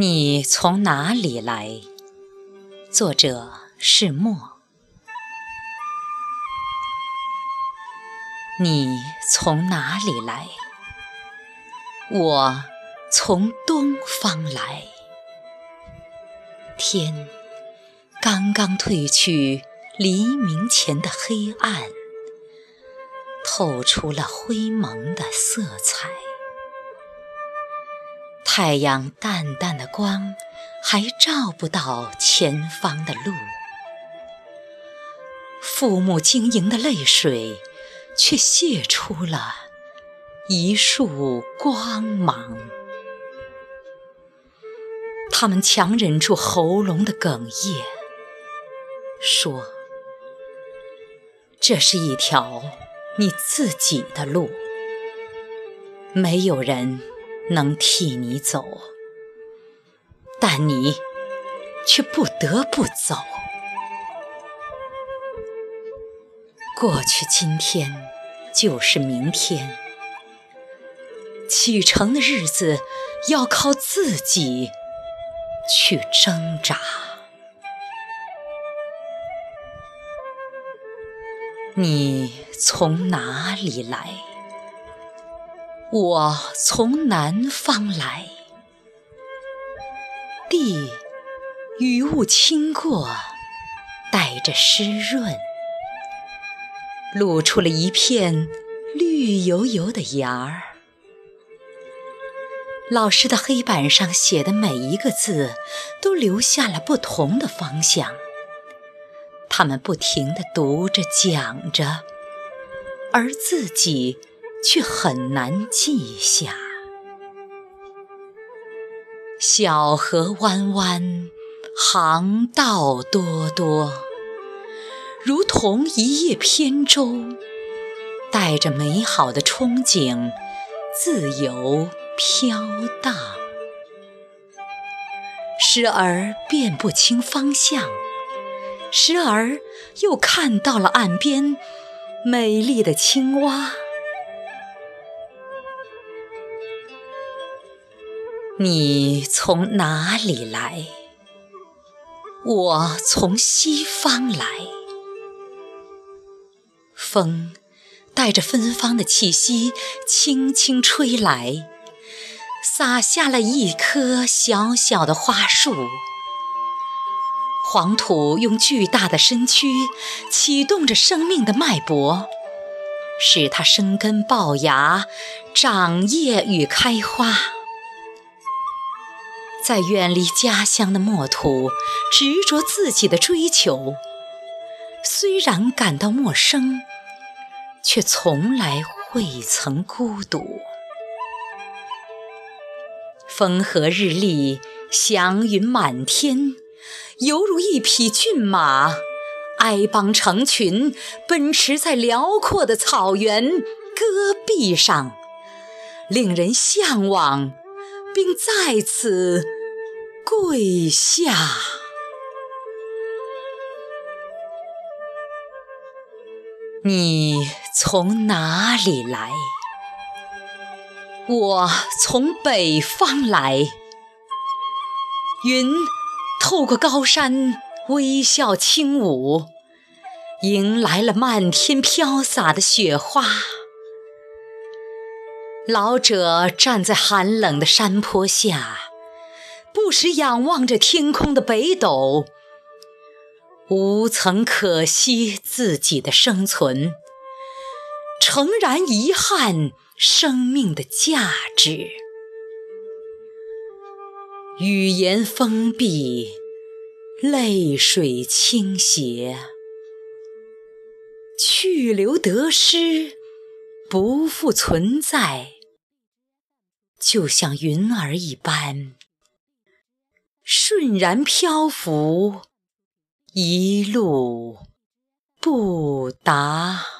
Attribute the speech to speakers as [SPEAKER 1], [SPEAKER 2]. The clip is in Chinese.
[SPEAKER 1] 你从哪里来？作者是墨。你从哪里来？我从东方来。天刚刚褪去黎明前的黑暗，透出了灰蒙的色彩。太阳淡淡的光还照不到前方的路，父母晶莹的泪水却泻出了一束光芒。他们强忍住喉咙的哽咽，说：“这是一条你自己的路，没有人。”能替你走，但你却不得不走。过去今天就是明天，启程的日子要靠自己去挣扎。你从哪里来？我从南方来，地雨雾轻过，带着湿润，露出了一片绿油油的芽儿。老师的黑板上写的每一个字，都留下了不同的方向。他们不停地读着、讲着，而自己。却很难记下。小河弯弯，航道多多，如同一叶扁舟，带着美好的憧憬，自由飘荡。时而辨不清方向，时而又看到了岸边美丽的青蛙。你从哪里来？我从西方来。风带着芬芳的气息，轻轻吹来，洒下了一棵小小的花树。黄土用巨大的身躯启动着生命的脉搏，使它生根爆芽、长叶与开花。在远离家乡的墨土，执着自己的追求。虽然感到陌生，却从来未曾孤独。风和日丽，祥云满天，犹如一匹骏马，哀邦成群，奔驰在辽阔的草原戈壁上，令人向往，并在此。跪下！你从哪里来？我从北方来。云透过高山微笑轻舞，迎来了漫天飘洒的雪花。老者站在寒冷的山坡下。不时仰望着天空的北斗，无曾可惜自己的生存，诚然遗憾生命的价值。语言封闭，泪水倾斜，去留得失，不复存在，就像云儿一般。顺然漂浮，一路不达。